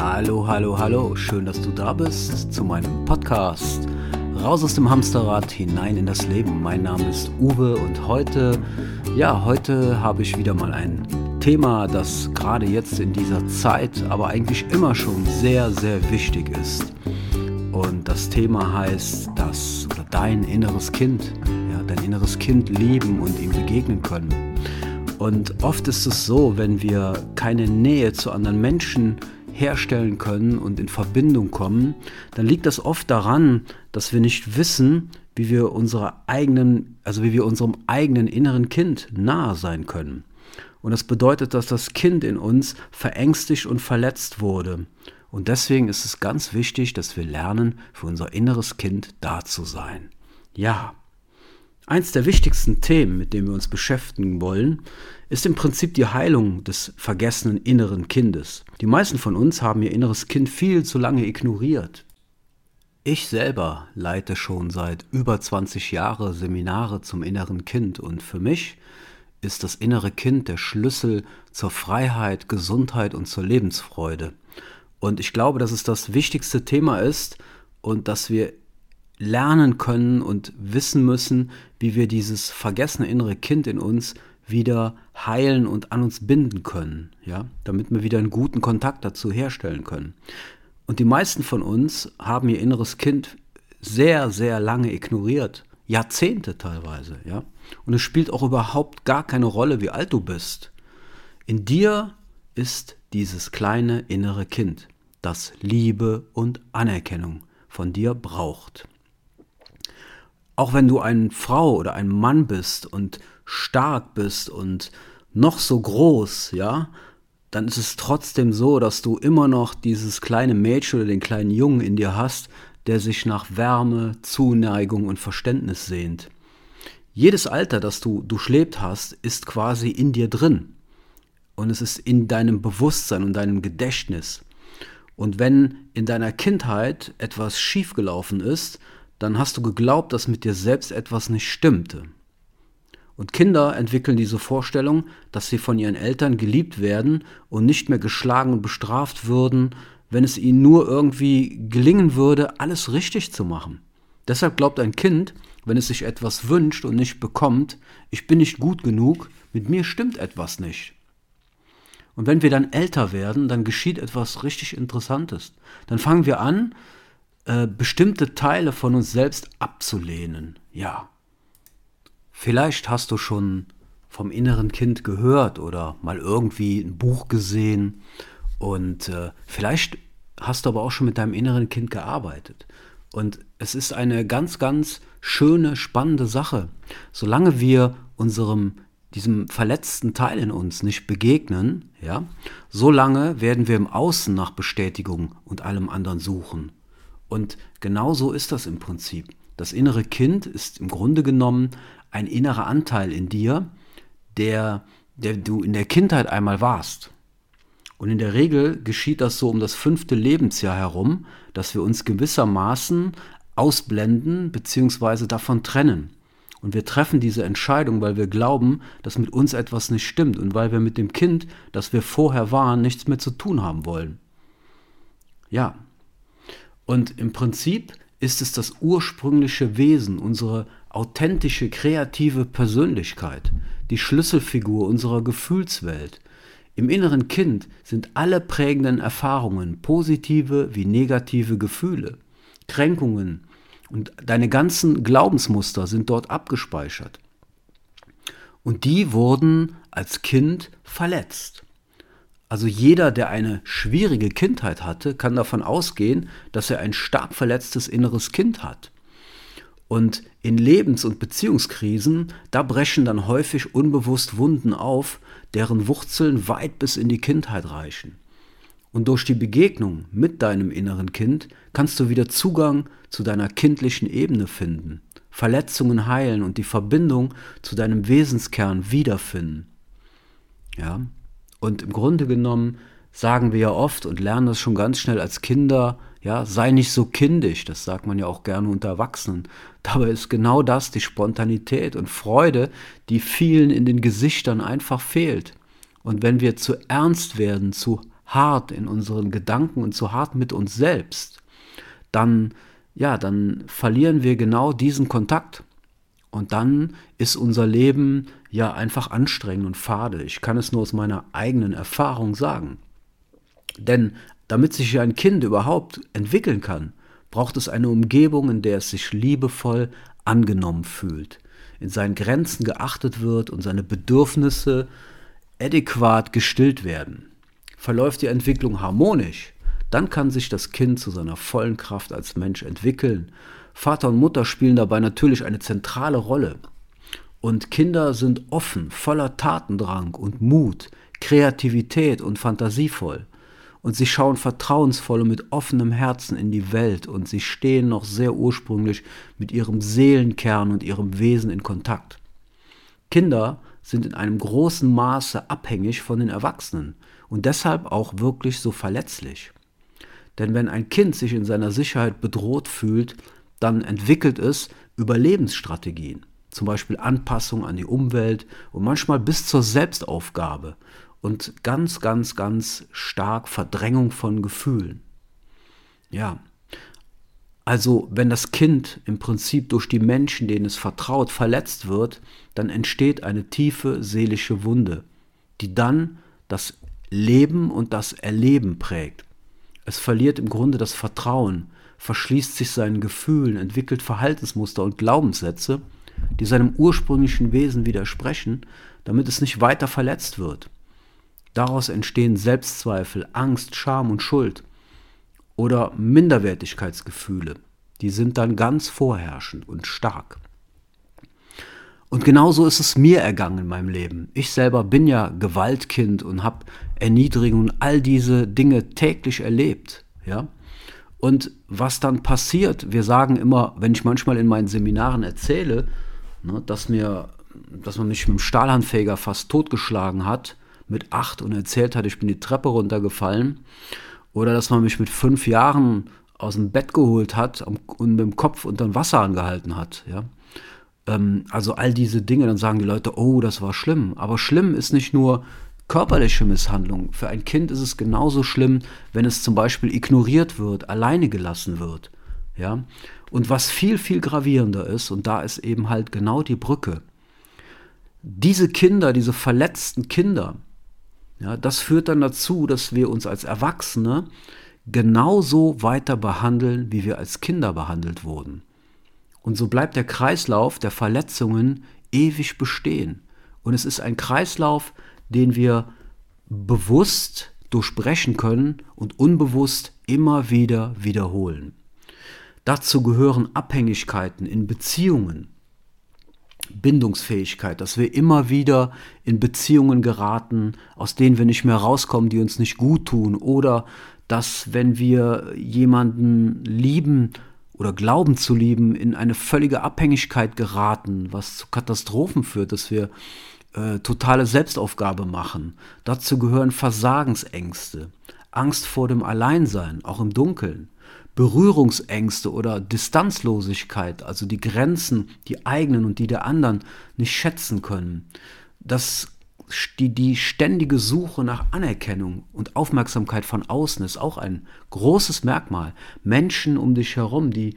Hallo, hallo, hallo. Schön, dass du da bist zu meinem Podcast. Raus aus dem Hamsterrad, hinein in das Leben. Mein Name ist Uwe und heute, ja, heute habe ich wieder mal ein Thema, das gerade jetzt in dieser Zeit, aber eigentlich immer schon sehr, sehr wichtig ist. Und das Thema heißt das oder dein inneres Kind, ja, dein inneres Kind lieben und ihm begegnen können. Und oft ist es so, wenn wir keine Nähe zu anderen Menschen herstellen können und in Verbindung kommen, dann liegt das oft daran, dass wir nicht wissen, wie wir unserer eigenen, also wie wir unserem eigenen inneren Kind nahe sein können. Und das bedeutet, dass das Kind in uns verängstigt und verletzt wurde. Und deswegen ist es ganz wichtig, dass wir lernen, für unser inneres Kind da zu sein. Ja, Eins der wichtigsten Themen, mit denen wir uns beschäftigen wollen, ist im Prinzip die Heilung des vergessenen inneren Kindes. Die meisten von uns haben ihr inneres Kind viel zu lange ignoriert. Ich selber leite schon seit über 20 Jahren Seminare zum inneren Kind und für mich ist das innere Kind der Schlüssel zur Freiheit, Gesundheit und zur Lebensfreude. Und ich glaube, dass es das wichtigste Thema ist und dass wir lernen können und wissen müssen, wie wir dieses vergessene innere Kind in uns wieder heilen und an uns binden können, ja, damit wir wieder einen guten Kontakt dazu herstellen können. Und die meisten von uns haben ihr inneres Kind sehr, sehr lange ignoriert, Jahrzehnte teilweise, ja. Und es spielt auch überhaupt gar keine Rolle, wie alt du bist. In dir ist dieses kleine innere Kind, das Liebe und Anerkennung von dir braucht auch wenn du eine Frau oder ein Mann bist und stark bist und noch so groß, ja, dann ist es trotzdem so, dass du immer noch dieses kleine Mädchen oder den kleinen Jungen in dir hast, der sich nach Wärme, Zuneigung und Verständnis sehnt. Jedes Alter, das du durchlebt hast, ist quasi in dir drin. Und es ist in deinem Bewusstsein und deinem Gedächtnis. Und wenn in deiner Kindheit etwas schiefgelaufen ist, dann hast du geglaubt, dass mit dir selbst etwas nicht stimmte. Und Kinder entwickeln diese Vorstellung, dass sie von ihren Eltern geliebt werden und nicht mehr geschlagen und bestraft würden, wenn es ihnen nur irgendwie gelingen würde, alles richtig zu machen. Deshalb glaubt ein Kind, wenn es sich etwas wünscht und nicht bekommt, ich bin nicht gut genug, mit mir stimmt etwas nicht. Und wenn wir dann älter werden, dann geschieht etwas richtig Interessantes. Dann fangen wir an, äh, bestimmte Teile von uns selbst abzulehnen. Ja. Vielleicht hast du schon vom inneren Kind gehört oder mal irgendwie ein Buch gesehen und äh, vielleicht hast du aber auch schon mit deinem inneren Kind gearbeitet. Und es ist eine ganz, ganz schöne, spannende Sache. Solange wir unserem diesem verletzten Teil in uns nicht begegnen, ja, solange werden wir im Außen nach Bestätigung und allem anderen suchen. Und genau so ist das im Prinzip. Das innere Kind ist im Grunde genommen ein innerer Anteil in dir, der, der du in der Kindheit einmal warst. Und in der Regel geschieht das so um das fünfte Lebensjahr herum, dass wir uns gewissermaßen ausblenden bzw. davon trennen. Und wir treffen diese Entscheidung, weil wir glauben, dass mit uns etwas nicht stimmt und weil wir mit dem Kind, das wir vorher waren, nichts mehr zu tun haben wollen. Ja, und im Prinzip ist es das ursprüngliche Wesen, unsere authentische, kreative Persönlichkeit, die Schlüsselfigur unserer Gefühlswelt. Im inneren Kind sind alle prägenden Erfahrungen, positive wie negative Gefühle, Kränkungen und deine ganzen Glaubensmuster sind dort abgespeichert. Und die wurden als Kind verletzt. Also jeder, der eine schwierige Kindheit hatte, kann davon ausgehen, dass er ein stark verletztes inneres Kind hat. Und in Lebens- und Beziehungskrisen, da brechen dann häufig unbewusst Wunden auf, deren Wurzeln weit bis in die Kindheit reichen. Und durch die Begegnung mit deinem inneren Kind kannst du wieder Zugang zu deiner kindlichen Ebene finden, Verletzungen heilen und die Verbindung zu deinem Wesenskern wiederfinden. Ja, und im Grunde genommen sagen wir ja oft und lernen das schon ganz schnell als Kinder, ja, sei nicht so kindisch, das sagt man ja auch gerne unter Erwachsenen. Dabei ist genau das die Spontanität und Freude, die vielen in den Gesichtern einfach fehlt. Und wenn wir zu ernst werden, zu hart in unseren Gedanken und zu hart mit uns selbst, dann, ja, dann verlieren wir genau diesen Kontakt. Und dann ist unser Leben ja einfach anstrengend und fade. Ich kann es nur aus meiner eigenen Erfahrung sagen. Denn damit sich ein Kind überhaupt entwickeln kann, braucht es eine Umgebung, in der es sich liebevoll angenommen fühlt, in seinen Grenzen geachtet wird und seine Bedürfnisse adäquat gestillt werden. Verläuft die Entwicklung harmonisch, dann kann sich das Kind zu seiner vollen Kraft als Mensch entwickeln. Vater und Mutter spielen dabei natürlich eine zentrale Rolle. Und Kinder sind offen, voller Tatendrang und Mut, Kreativität und fantasievoll und sie schauen vertrauensvoll und mit offenem Herzen in die Welt und sie stehen noch sehr ursprünglich mit ihrem Seelenkern und ihrem Wesen in Kontakt. Kinder sind in einem großen Maße abhängig von den Erwachsenen und deshalb auch wirklich so verletzlich. Denn wenn ein Kind sich in seiner Sicherheit bedroht fühlt, dann entwickelt es Überlebensstrategien, zum Beispiel Anpassung an die Umwelt und manchmal bis zur Selbstaufgabe und ganz, ganz, ganz stark Verdrängung von Gefühlen. Ja, also wenn das Kind im Prinzip durch die Menschen, denen es vertraut, verletzt wird, dann entsteht eine tiefe seelische Wunde, die dann das Leben und das Erleben prägt. Es verliert im Grunde das Vertrauen, verschließt sich seinen Gefühlen, entwickelt Verhaltensmuster und Glaubenssätze, die seinem ursprünglichen Wesen widersprechen, damit es nicht weiter verletzt wird. Daraus entstehen Selbstzweifel, Angst, Scham und Schuld oder Minderwertigkeitsgefühle. Die sind dann ganz vorherrschend und stark. Und genauso ist es mir ergangen in meinem Leben. Ich selber bin ja Gewaltkind und habe Erniedrigung und all diese Dinge täglich erlebt. Ja? Und was dann passiert, wir sagen immer, wenn ich manchmal in meinen Seminaren erzähle, ne, dass, mir, dass man mich mit dem Stahlhandfeger fast totgeschlagen hat, mit acht und erzählt hat, ich bin die Treppe runtergefallen. Oder dass man mich mit fünf Jahren aus dem Bett geholt hat und mit dem Kopf unter dem Wasser angehalten hat. Ja? Ähm, also all diese Dinge, dann sagen die Leute, oh, das war schlimm. Aber schlimm ist nicht nur körperliche Misshandlung. Für ein Kind ist es genauso schlimm, wenn es zum Beispiel ignoriert wird, alleine gelassen wird. Ja? Und was viel, viel gravierender ist, und da ist eben halt genau die Brücke, diese Kinder, diese verletzten Kinder, ja, das führt dann dazu, dass wir uns als Erwachsene genauso weiter behandeln, wie wir als Kinder behandelt wurden. Und so bleibt der Kreislauf der Verletzungen ewig bestehen. Und es ist ein Kreislauf, den wir bewusst durchbrechen können und unbewusst immer wieder wiederholen. Dazu gehören Abhängigkeiten in Beziehungen, Bindungsfähigkeit, dass wir immer wieder in Beziehungen geraten, aus denen wir nicht mehr rauskommen, die uns nicht gut tun, oder dass wenn wir jemanden lieben oder glauben zu lieben, in eine völlige Abhängigkeit geraten, was zu Katastrophen führt, dass wir äh, totale Selbstaufgabe machen. Dazu gehören Versagensängste, Angst vor dem Alleinsein, auch im Dunkeln. Berührungsängste oder Distanzlosigkeit, also die Grenzen, die eigenen und die der anderen nicht schätzen können. Das, die, die ständige Suche nach Anerkennung und Aufmerksamkeit von außen ist auch ein großes Merkmal. Menschen um dich herum, die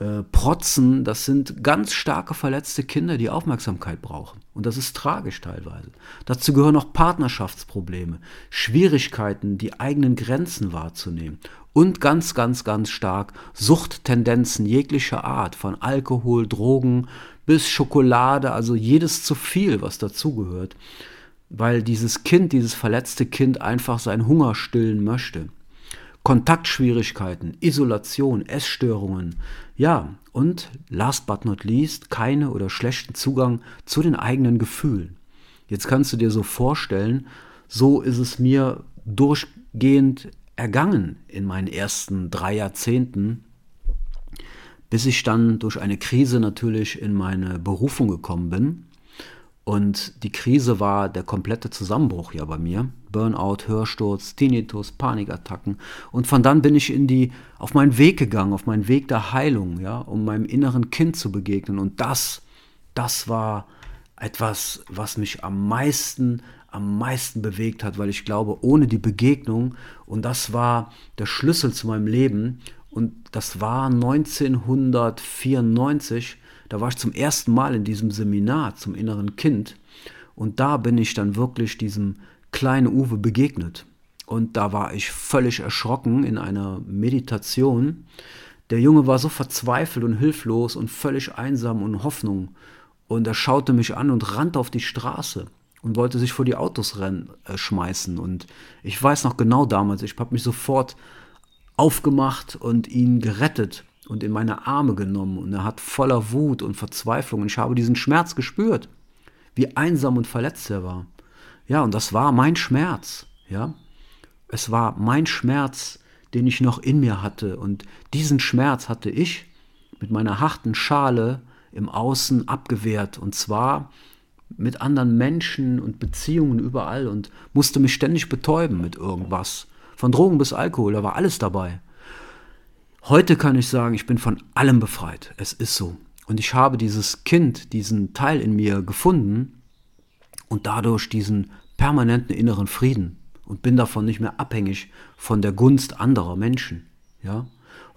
äh, protzen, das sind ganz starke verletzte Kinder, die Aufmerksamkeit brauchen. Und das ist tragisch teilweise. Dazu gehören auch Partnerschaftsprobleme, Schwierigkeiten, die eigenen Grenzen wahrzunehmen und ganz, ganz, ganz stark Suchttendenzen jeglicher Art, von Alkohol, Drogen bis Schokolade, also jedes zu viel, was dazugehört, weil dieses Kind, dieses verletzte Kind einfach seinen Hunger stillen möchte. Kontaktschwierigkeiten, Isolation, Essstörungen, ja, und last but not least, keine oder schlechten Zugang zu den eigenen Gefühlen. Jetzt kannst du dir so vorstellen, so ist es mir durchgehend ergangen in meinen ersten drei Jahrzehnten, bis ich dann durch eine Krise natürlich in meine Berufung gekommen bin. Und die Krise war der komplette Zusammenbruch ja bei mir. Burnout, Hörsturz, Tinnitus, Panikattacken. Und von dann bin ich in die, auf meinen Weg gegangen, auf meinen Weg der Heilung, ja, um meinem inneren Kind zu begegnen. Und das, das war etwas, was mich am meisten am meisten bewegt hat, weil ich glaube, ohne die Begegnung, und das war der Schlüssel zu meinem Leben, und das war 1994, da war ich zum ersten Mal in diesem Seminar zum inneren Kind, und da bin ich dann wirklich diesem kleinen Uwe begegnet. Und da war ich völlig erschrocken in einer Meditation. Der Junge war so verzweifelt und hilflos und völlig einsam und Hoffnung. Und er schaute mich an und rannte auf die Straße und wollte sich vor die Autos rennen, äh, schmeißen. Und ich weiß noch genau damals, ich habe mich sofort aufgemacht und ihn gerettet und in meine Arme genommen. Und er hat voller Wut und Verzweiflung. Und ich habe diesen Schmerz gespürt wie einsam und verletzt er war. Ja, und das war mein Schmerz, ja. Es war mein Schmerz, den ich noch in mir hatte. Und diesen Schmerz hatte ich mit meiner harten Schale im Außen abgewehrt. Und zwar mit anderen Menschen und Beziehungen überall und musste mich ständig betäuben mit irgendwas. Von Drogen bis Alkohol, da war alles dabei. Heute kann ich sagen, ich bin von allem befreit. Es ist so. Und ich habe dieses Kind, diesen Teil in mir gefunden und dadurch diesen permanenten inneren Frieden und bin davon nicht mehr abhängig von der Gunst anderer Menschen. Ja?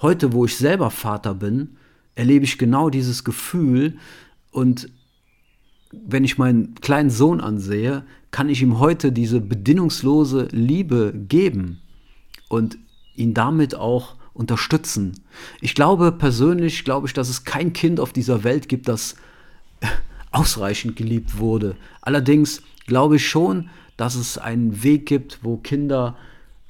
Heute, wo ich selber Vater bin, erlebe ich genau dieses Gefühl und wenn ich meinen kleinen Sohn ansehe, kann ich ihm heute diese bedingungslose Liebe geben und ihn damit auch unterstützen. Ich glaube persönlich, glaube ich, dass es kein Kind auf dieser Welt gibt, das ausreichend geliebt wurde. Allerdings glaube ich schon, dass es einen Weg gibt, wo Kinder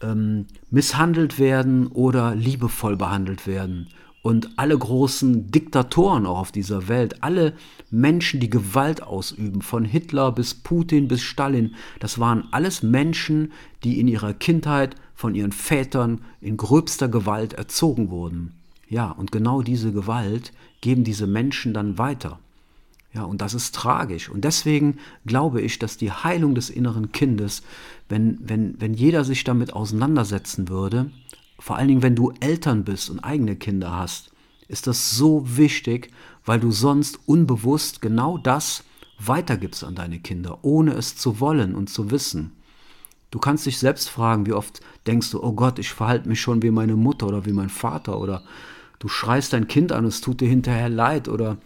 ähm, misshandelt werden oder liebevoll behandelt werden. Und alle großen Diktatoren auch auf dieser Welt, alle Menschen, die Gewalt ausüben, von Hitler bis Putin bis Stalin, das waren alles Menschen, die in ihrer Kindheit von ihren Vätern in gröbster Gewalt erzogen wurden. Ja, und genau diese Gewalt geben diese Menschen dann weiter. Ja, und das ist tragisch. Und deswegen glaube ich, dass die Heilung des inneren Kindes, wenn, wenn, wenn jeder sich damit auseinandersetzen würde, vor allen Dingen, wenn du Eltern bist und eigene Kinder hast, ist das so wichtig, weil du sonst unbewusst genau das weitergibst an deine Kinder, ohne es zu wollen und zu wissen. Du kannst dich selbst fragen, wie oft denkst du, oh Gott, ich verhalte mich schon wie meine Mutter oder wie mein Vater oder du schreist dein Kind an, es tut dir hinterher leid oder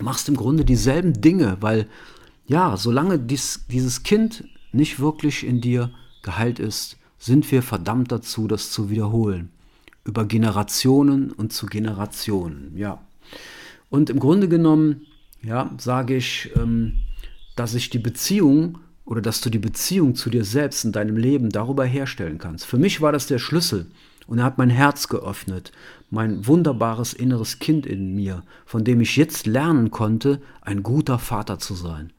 machst im Grunde dieselben Dinge, weil ja, solange dies, dieses Kind nicht wirklich in dir geheilt ist, sind wir verdammt dazu, das zu wiederholen. Über Generationen und zu Generationen, ja. Und im Grunde genommen, ja, sage ich, ähm, dass ich die Beziehung oder dass du die Beziehung zu dir selbst in deinem Leben darüber herstellen kannst. Für mich war das der Schlüssel und er hat mein Herz geöffnet, mein wunderbares inneres Kind in mir, von dem ich jetzt lernen konnte, ein guter Vater zu sein.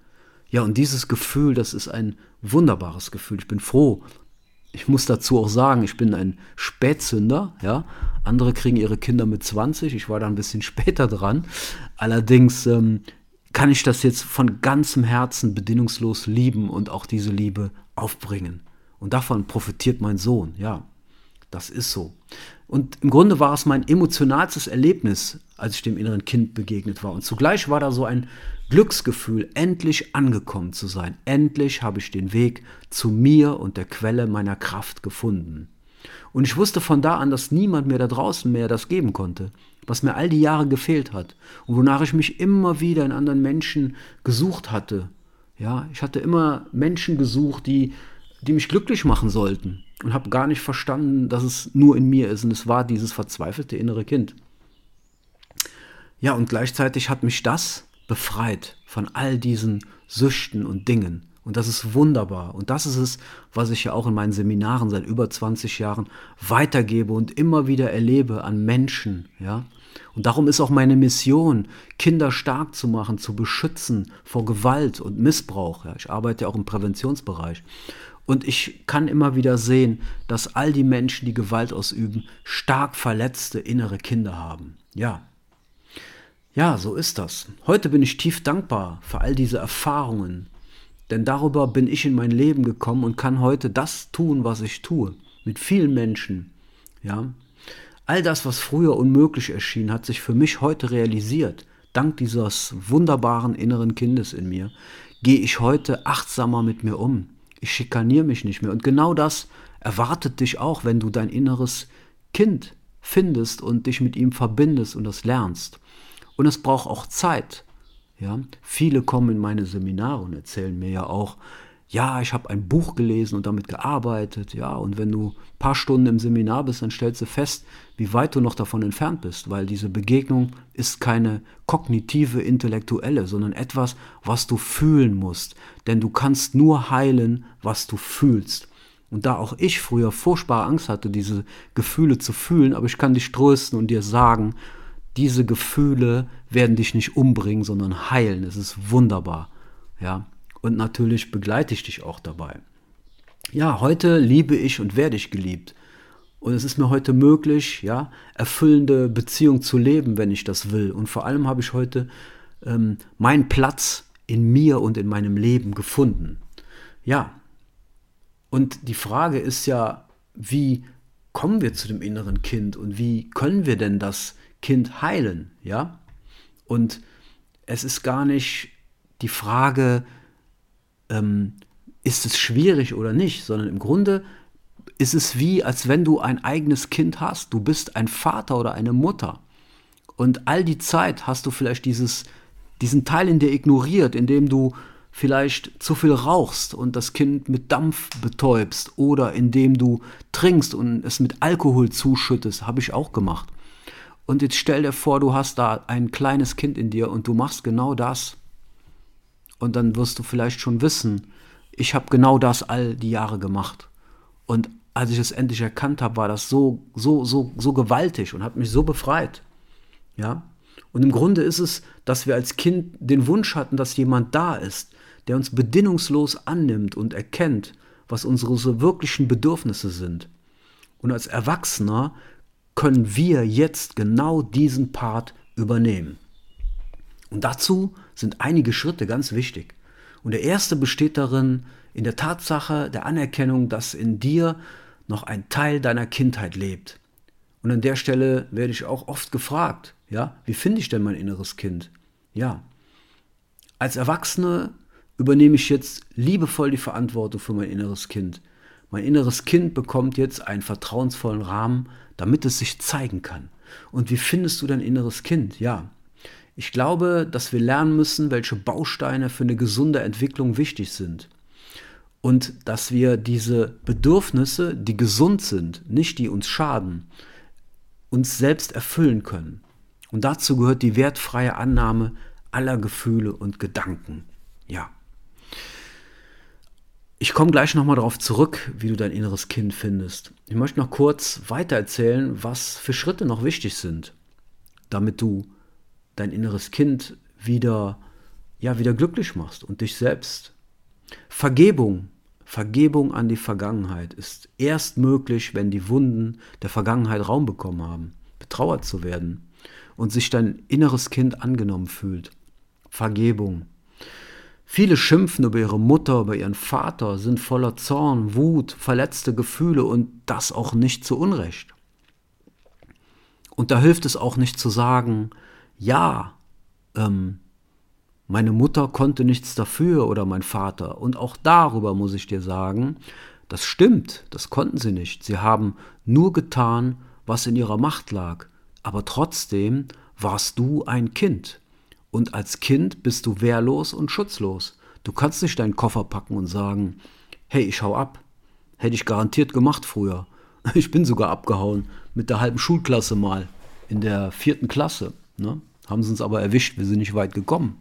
Ja, und dieses Gefühl, das ist ein wunderbares Gefühl. Ich bin froh. Ich muss dazu auch sagen, ich bin ein Spätzünder, ja. Andere kriegen ihre Kinder mit 20, ich war da ein bisschen später dran. Allerdings ähm, kann ich das jetzt von ganzem Herzen bedingungslos lieben und auch diese Liebe aufbringen. Und davon profitiert mein Sohn, ja. Das ist so. Und im Grunde war es mein emotionalstes Erlebnis, als ich dem inneren Kind begegnet war. Und zugleich war da so ein Glücksgefühl, endlich angekommen zu sein. Endlich habe ich den Weg zu mir und der Quelle meiner Kraft gefunden. Und ich wusste von da an, dass niemand mir da draußen mehr das geben konnte was mir all die Jahre gefehlt hat und wonach ich mich immer wieder in anderen Menschen gesucht hatte. Ja, ich hatte immer Menschen gesucht, die, die mich glücklich machen sollten und habe gar nicht verstanden, dass es nur in mir ist und es war dieses verzweifelte innere Kind. Ja, und gleichzeitig hat mich das befreit von all diesen Süchten und Dingen. Und das ist wunderbar. Und das ist es, was ich ja auch in meinen Seminaren seit über 20 Jahren weitergebe und immer wieder erlebe an Menschen, ja. Und darum ist auch meine Mission, Kinder stark zu machen, zu beschützen vor Gewalt und Missbrauch. Ja. Ich arbeite ja auch im Präventionsbereich. Und ich kann immer wieder sehen, dass all die Menschen, die Gewalt ausüben, stark verletzte innere Kinder haben. Ja. Ja, so ist das. Heute bin ich tief dankbar für all diese Erfahrungen, denn darüber bin ich in mein Leben gekommen und kann heute das tun, was ich tue. Mit vielen Menschen. Ja. All das, was früher unmöglich erschien, hat sich für mich heute realisiert. Dank dieses wunderbaren inneren Kindes in mir gehe ich heute achtsamer mit mir um. Ich schikaniere mich nicht mehr. Und genau das erwartet dich auch, wenn du dein inneres Kind findest und dich mit ihm verbindest und das lernst. Und es braucht auch Zeit. Ja? Viele kommen in meine Seminare und erzählen mir ja auch, ja, ich habe ein Buch gelesen und damit gearbeitet, ja, und wenn du ein paar Stunden im Seminar bist, dann stellst du fest, wie weit du noch davon entfernt bist, weil diese Begegnung ist keine kognitive, intellektuelle, sondern etwas, was du fühlen musst, denn du kannst nur heilen, was du fühlst. Und da auch ich früher furchtbar Angst hatte, diese Gefühle zu fühlen, aber ich kann dich trösten und dir sagen, diese Gefühle werden dich nicht umbringen, sondern heilen. Es ist wunderbar. Ja, und natürlich begleite ich dich auch dabei. Ja, heute liebe ich und werde ich geliebt. Und es ist mir heute möglich, ja, erfüllende Beziehung zu leben, wenn ich das will. Und vor allem habe ich heute ähm, meinen Platz in mir und in meinem Leben gefunden. Ja. Und die Frage ist ja, wie kommen wir zu dem inneren Kind und wie können wir denn das Kind heilen, ja? Und es ist gar nicht die Frage, ähm, ist es schwierig oder nicht, sondern im Grunde ist es wie, als wenn du ein eigenes Kind hast. Du bist ein Vater oder eine Mutter. Und all die Zeit hast du vielleicht dieses, diesen Teil in dir ignoriert, indem du vielleicht zu viel rauchst und das Kind mit Dampf betäubst oder indem du trinkst und es mit Alkohol zuschüttest, habe ich auch gemacht. Und jetzt stell dir vor, du hast da ein kleines Kind in dir und du machst genau das. Und dann wirst du vielleicht schon wissen, ich habe genau das all die Jahre gemacht. Und als ich es endlich erkannt habe, war das so, so, so, so gewaltig und hat mich so befreit. Ja. Und im Grunde ist es, dass wir als Kind den Wunsch hatten, dass jemand da ist, der uns bedingungslos annimmt und erkennt, was unsere so wirklichen Bedürfnisse sind. Und als Erwachsener können wir jetzt genau diesen Part übernehmen. Und dazu sind einige Schritte ganz wichtig. Und der erste besteht darin, in der Tatsache der Anerkennung, dass in dir noch ein Teil deiner Kindheit lebt. Und an der Stelle werde ich auch oft gefragt, ja, wie finde ich denn mein inneres Kind? Ja, als Erwachsene übernehme ich jetzt liebevoll die Verantwortung für mein inneres Kind. Mein inneres Kind bekommt jetzt einen vertrauensvollen Rahmen, damit es sich zeigen kann. Und wie findest du dein inneres Kind? Ja, ich glaube, dass wir lernen müssen, welche Bausteine für eine gesunde Entwicklung wichtig sind. Und dass wir diese Bedürfnisse, die gesund sind, nicht die uns schaden, uns selbst erfüllen können. Und dazu gehört die wertfreie Annahme aller Gefühle und Gedanken. Ja. Ich komme gleich nochmal darauf zurück, wie du dein inneres Kind findest. Ich möchte noch kurz weiter erzählen, was für Schritte noch wichtig sind, damit du dein inneres Kind wieder, ja, wieder glücklich machst und dich selbst. Vergebung, Vergebung an die Vergangenheit ist erst möglich, wenn die Wunden der Vergangenheit Raum bekommen haben, betrauert zu werden und sich dein inneres Kind angenommen fühlt. Vergebung. Viele schimpfen über ihre Mutter, über ihren Vater, sind voller Zorn, Wut, verletzte Gefühle und das auch nicht zu Unrecht. Und da hilft es auch nicht zu sagen, ja, ähm, meine Mutter konnte nichts dafür oder mein Vater. Und auch darüber muss ich dir sagen, das stimmt, das konnten sie nicht. Sie haben nur getan, was in ihrer Macht lag. Aber trotzdem warst du ein Kind. Und als Kind bist du wehrlos und schutzlos. Du kannst nicht deinen Koffer packen und sagen, hey, ich hau ab. Hätte ich garantiert gemacht früher. Ich bin sogar abgehauen mit der halben Schulklasse mal in der vierten Klasse. Ne? Haben sie uns aber erwischt, wir sind nicht weit gekommen.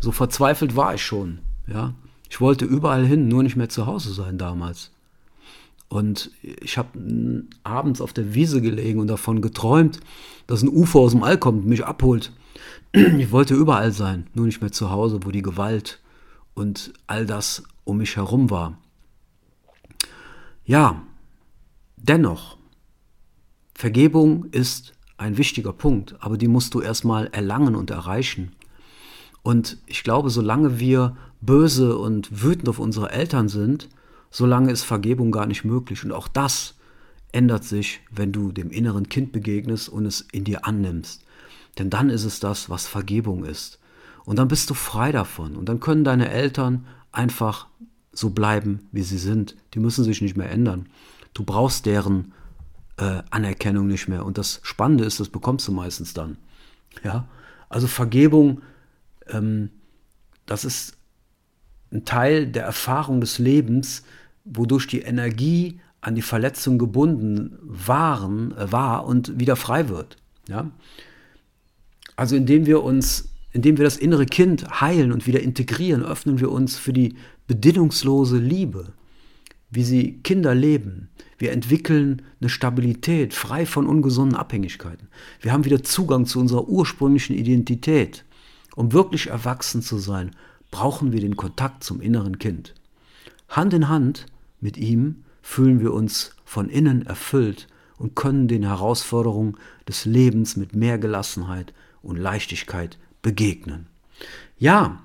So verzweifelt war ich schon. Ja? Ich wollte überall hin, nur nicht mehr zu Hause sein damals. Und ich habe abends auf der Wiese gelegen und davon geträumt, dass ein UFO aus dem All kommt und mich abholt. Ich wollte überall sein, nur nicht mehr zu Hause, wo die Gewalt und all das um mich herum war. Ja, dennoch, Vergebung ist ein wichtiger Punkt, aber die musst du erstmal erlangen und erreichen. Und ich glaube, solange wir böse und wütend auf unsere Eltern sind, solange ist Vergebung gar nicht möglich. Und auch das ändert sich, wenn du dem inneren Kind begegnest und es in dir annimmst. Denn dann ist es das, was Vergebung ist. Und dann bist du frei davon. Und dann können deine Eltern einfach so bleiben, wie sie sind. Die müssen sich nicht mehr ändern. Du brauchst deren äh, Anerkennung nicht mehr. Und das Spannende ist, das bekommst du meistens dann. Ja, also Vergebung, ähm, das ist ein Teil der Erfahrung des Lebens, wodurch die Energie an die Verletzung gebunden waren, äh, war und wieder frei wird. Ja? Also indem wir uns, indem wir das innere Kind heilen und wieder integrieren, öffnen wir uns für die bedingungslose Liebe, wie sie Kinder leben. Wir entwickeln eine Stabilität, frei von ungesunden Abhängigkeiten. Wir haben wieder Zugang zu unserer ursprünglichen Identität. Um wirklich erwachsen zu sein, brauchen wir den Kontakt zum inneren Kind. Hand in Hand mit ihm fühlen wir uns von innen erfüllt und können den Herausforderungen des Lebens mit mehr Gelassenheit und Leichtigkeit begegnen. Ja,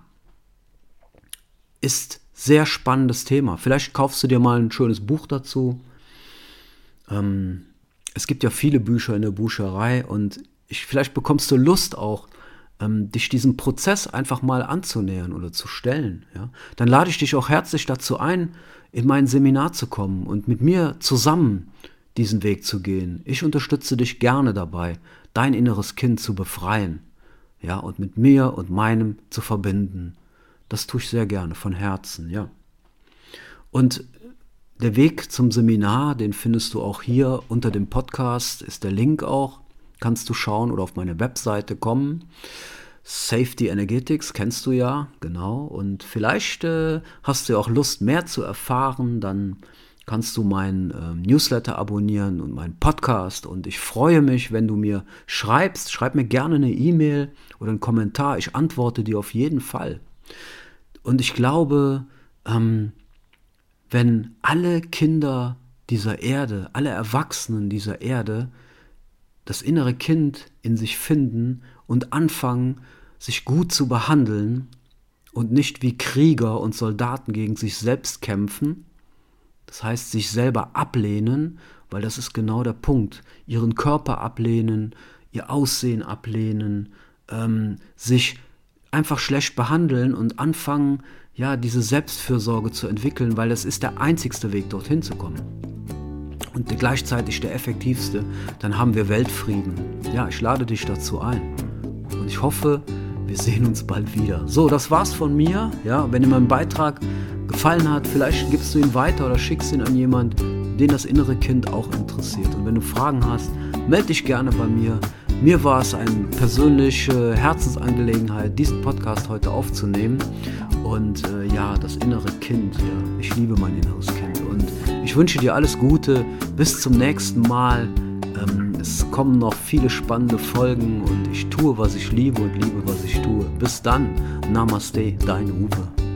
ist sehr spannendes Thema. Vielleicht kaufst du dir mal ein schönes Buch dazu. Ähm, es gibt ja viele Bücher in der Bücherei und ich, vielleicht bekommst du Lust auch, ähm, dich diesem Prozess einfach mal anzunähern oder zu stellen. Ja? Dann lade ich dich auch herzlich dazu ein, in mein Seminar zu kommen und mit mir zusammen diesen Weg zu gehen. Ich unterstütze dich gerne dabei, dein inneres Kind zu befreien, ja, und mit mir und meinem zu verbinden. Das tue ich sehr gerne, von Herzen, ja. Und der Weg zum Seminar, den findest du auch hier unter dem Podcast, ist der Link auch. Kannst du schauen oder auf meine Webseite kommen. Safety Energetics kennst du ja, genau. Und vielleicht äh, hast du auch Lust, mehr zu erfahren, dann kannst du meinen äh, Newsletter abonnieren und meinen Podcast. Und ich freue mich, wenn du mir schreibst. Schreib mir gerne eine E-Mail oder einen Kommentar. Ich antworte dir auf jeden Fall. Und ich glaube, ähm, wenn alle Kinder dieser Erde, alle Erwachsenen dieser Erde das innere Kind in sich finden und anfangen, sich gut zu behandeln und nicht wie Krieger und Soldaten gegen sich selbst kämpfen, das heißt sich selber ablehnen, weil das ist genau der Punkt, ihren Körper ablehnen, ihr Aussehen ablehnen, ähm, sich einfach schlecht behandeln und anfangen, ja, diese Selbstfürsorge zu entwickeln, weil das ist der einzigste Weg, dorthin zu kommen. Und gleichzeitig der effektivste, dann haben wir Weltfrieden. Ja, ich lade dich dazu ein. Und ich hoffe, wir sehen uns bald wieder. So, das war's von mir. Ja, wenn dir mein Beitrag gefallen hat, vielleicht gibst du ihn weiter oder schickst ihn an jemanden, den das innere Kind auch interessiert. Und wenn du Fragen hast, melde dich gerne bei mir. Mir war es eine persönliche Herzensangelegenheit, diesen Podcast heute aufzunehmen. Und äh, ja, das innere Kind, ja, ich liebe mein inneres Kind. Und ich wünsche dir alles Gute. Bis zum nächsten Mal. Ähm, es kommen noch viele spannende Folgen und ich tue, was ich liebe und liebe, was ich tue. Bis dann. Namaste, dein Uwe.